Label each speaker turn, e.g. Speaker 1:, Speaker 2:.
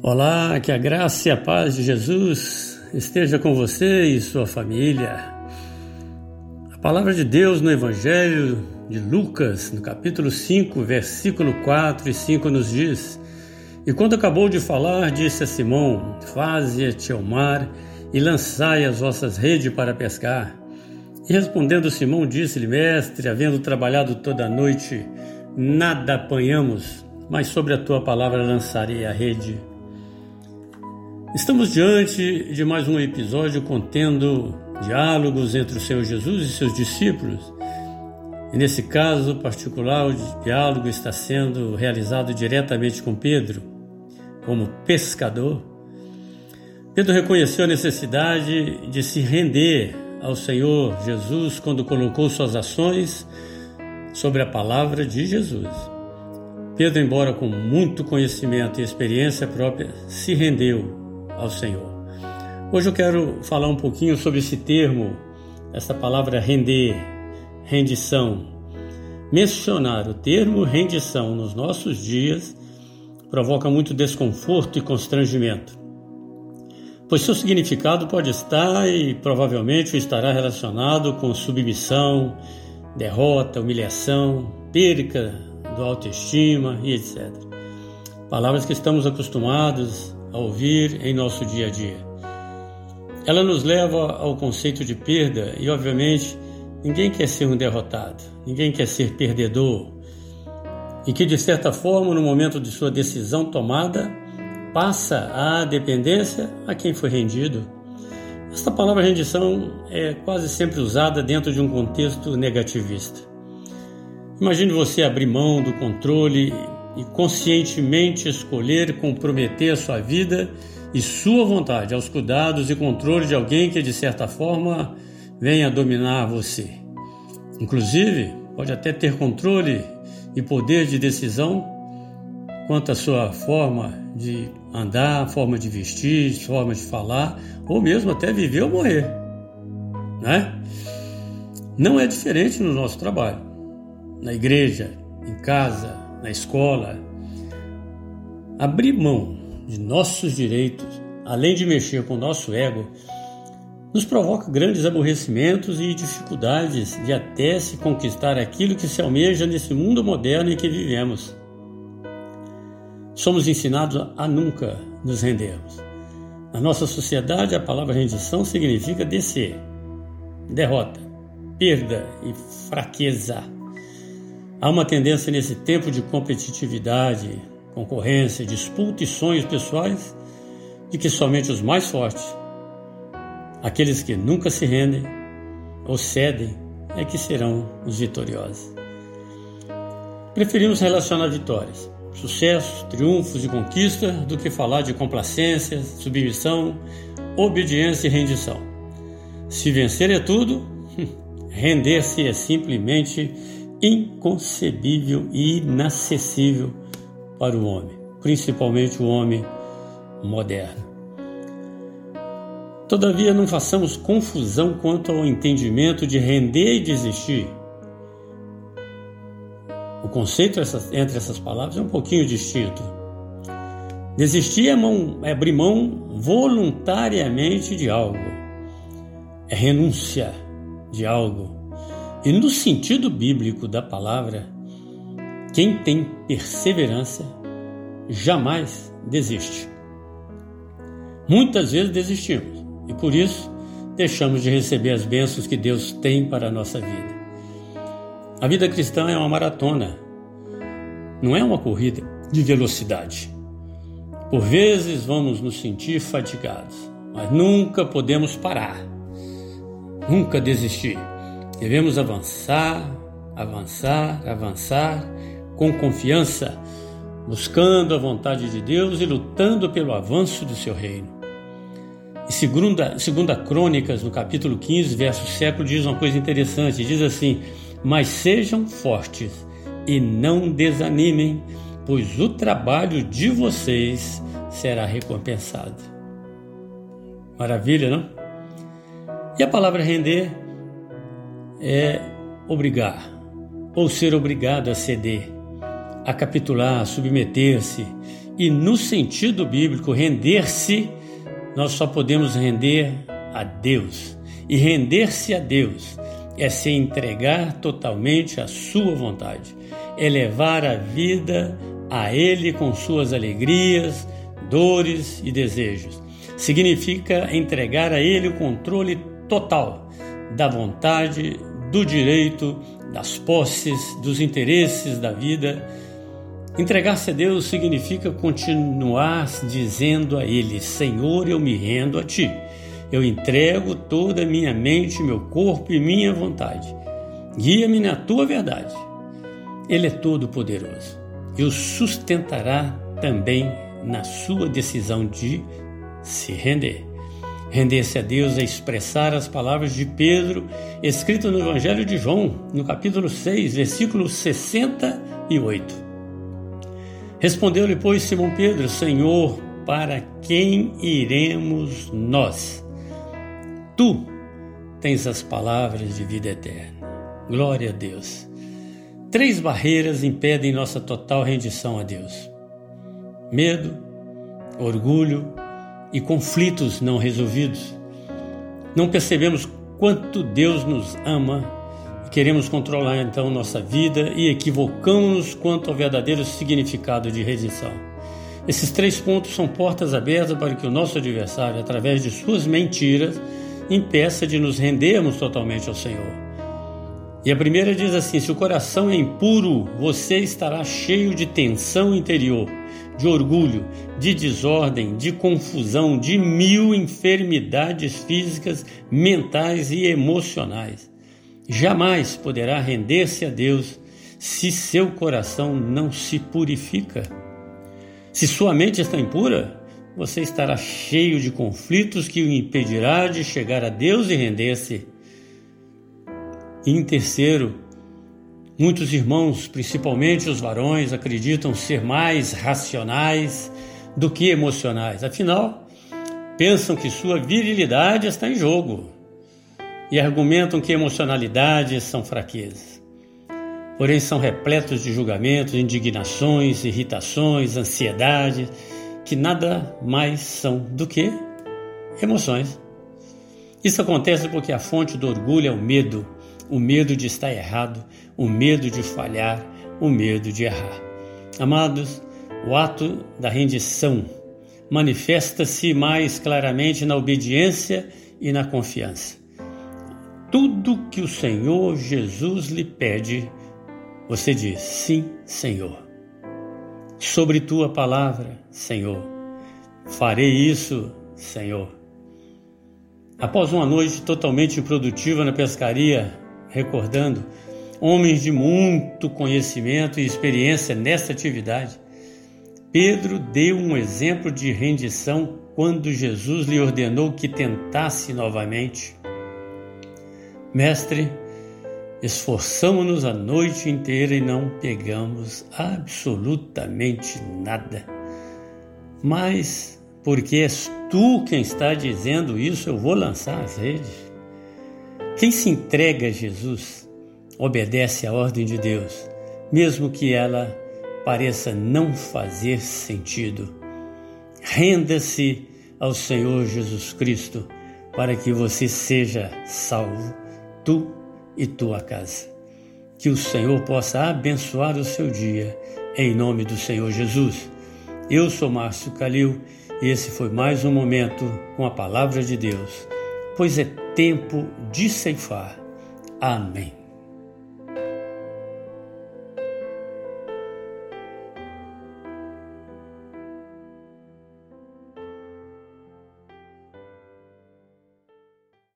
Speaker 1: Olá, que a graça e a paz de Jesus esteja com você e sua família. A palavra de Deus no Evangelho de Lucas, no capítulo 5, versículo 4 e 5, nos diz: E quando acabou de falar, disse a Simão: Faze-te ao mar e lançai as vossas redes para pescar. E respondendo Simão, disse-lhe: Mestre, havendo trabalhado toda a noite, nada apanhamos, mas sobre a tua palavra lançarei a rede. Estamos diante de mais um episódio contendo diálogos entre o Senhor Jesus e seus discípulos. E nesse caso particular, o diálogo está sendo realizado diretamente com Pedro, como pescador. Pedro reconheceu a necessidade de se render ao Senhor Jesus quando colocou suas ações sobre a palavra de Jesus. Pedro, embora com muito conhecimento e experiência própria, se rendeu ao Senhor. Hoje eu quero falar um pouquinho sobre esse termo, essa palavra render, rendição. Mencionar o termo rendição nos nossos dias provoca muito desconforto e constrangimento, pois seu significado pode estar e provavelmente estará relacionado com submissão, derrota, humilhação, perca do autoestima e etc. Palavras que estamos acostumados a ouvir em nosso dia a dia. Ela nos leva ao conceito de perda e, obviamente, ninguém quer ser um derrotado, ninguém quer ser perdedor. E que, de certa forma, no momento de sua decisão tomada, passa a dependência a quem foi rendido. Esta palavra rendição é quase sempre usada dentro de um contexto negativista. Imagine você abrir mão do controle e conscientemente escolher comprometer a sua vida e sua vontade aos cuidados e controle de alguém que, de certa forma, venha dominar você. Inclusive, pode até ter controle e poder de decisão quanto à sua forma de andar, forma de vestir, forma de falar, ou mesmo até viver ou morrer. Né? Não é diferente no nosso trabalho, na igreja, em casa, na escola, abrir mão de nossos direitos, além de mexer com o nosso ego, nos provoca grandes aborrecimentos e dificuldades de até se conquistar aquilo que se almeja nesse mundo moderno em que vivemos. Somos ensinados a nunca nos rendermos. Na nossa sociedade, a palavra rendição significa descer, derrota, perda e fraqueza. Há uma tendência nesse tempo de competitividade, concorrência, disputa e sonhos pessoais de que somente os mais fortes, aqueles que nunca se rendem ou cedem, é que serão os vitoriosos. Preferimos relacionar vitórias, sucessos, triunfos e conquista do que falar de complacência, submissão, obediência e rendição. Se vencer é tudo, render-se é simplesmente inconcebível e inacessível para o homem, principalmente o homem moderno. Todavia, não façamos confusão quanto ao entendimento de render e desistir. O conceito entre essas palavras é um pouquinho distinto. Desistir é, é abrir mão voluntariamente de algo, é renúncia de algo, e no sentido bíblico da palavra, quem tem perseverança jamais desiste. Muitas vezes desistimos e por isso deixamos de receber as bênçãos que Deus tem para a nossa vida. A vida cristã é uma maratona, não é uma corrida de velocidade. Por vezes vamos nos sentir fatigados, mas nunca podemos parar, nunca desistir. Devemos avançar, avançar, avançar com confiança, buscando a vontade de Deus e lutando pelo avanço do seu reino. E segunda, segunda Crônicas, no capítulo 15, verso século, diz uma coisa interessante, diz assim, mas sejam fortes e não desanimem, pois o trabalho de vocês será recompensado. Maravilha, não? E a palavra render é obrigar, ou ser obrigado a ceder, a capitular, a submeter-se. E no sentido bíblico, render-se, nós só podemos render a Deus. E render-se a Deus é se entregar totalmente à Sua vontade, elevar a vida a Ele com suas alegrias, dores e desejos. Significa entregar a Ele o controle total da vontade, do direito, das posses, dos interesses da vida. Entregar-se a Deus significa continuar dizendo a Ele: Senhor, eu me rendo a Ti. Eu entrego toda a minha mente, meu corpo e minha vontade. Guia-me na tua verdade. Ele é todo-poderoso e o sustentará também na sua decisão de se render. Render-se a Deus é expressar as palavras de Pedro, escritas no Evangelho de João, no capítulo 6, versículo 68. Respondeu-lhe, pois, Simão Pedro: Senhor, para quem iremos nós? Tu tens as palavras de vida eterna. Glória a Deus. Três barreiras impedem nossa total rendição a Deus: medo, orgulho e conflitos não resolvidos. Não percebemos quanto Deus nos ama e queremos controlar então nossa vida e equivocamos-nos quanto ao verdadeiro significado de rendição. Esses três pontos são portas abertas para que o nosso adversário, através de suas mentiras, impeça de nos rendermos totalmente ao Senhor. E a primeira diz assim: se o coração é impuro, você estará cheio de tensão interior, de orgulho, de desordem, de confusão, de mil enfermidades físicas, mentais e emocionais. Jamais poderá render-se a Deus se seu coração não se purifica. Se sua mente está impura, você estará cheio de conflitos que o impedirá de chegar a Deus e render-se. Em terceiro, muitos irmãos, principalmente os varões, acreditam ser mais racionais do que emocionais. Afinal, pensam que sua virilidade está em jogo e argumentam que emocionalidades são fraquezas. Porém, são repletos de julgamentos, indignações, irritações, ansiedades que nada mais são do que emoções. Isso acontece porque a fonte do orgulho é o medo, o medo de estar errado, o medo de falhar, o medo de errar. Amados, o ato da rendição manifesta-se mais claramente na obediência e na confiança. Tudo que o Senhor Jesus lhe pede, você diz: Sim, Senhor sobre tua palavra, Senhor. Farei isso, Senhor. Após uma noite totalmente produtiva na pescaria, recordando homens de muito conhecimento e experiência nesta atividade, Pedro deu um exemplo de rendição quando Jesus lhe ordenou que tentasse novamente. Mestre, Esforçamos-nos a noite inteira e não pegamos absolutamente nada. Mas, porque és tu quem está dizendo isso, eu vou lançar as redes. Quem se entrega a Jesus obedece à ordem de Deus, mesmo que ela pareça não fazer sentido. Renda-se ao Senhor Jesus Cristo para que você seja salvo, tu e tua casa. Que o Senhor possa abençoar o seu dia, em nome do Senhor Jesus. Eu sou Márcio Calil e esse foi mais um momento com a palavra de Deus, pois é tempo de ceifar. Amém.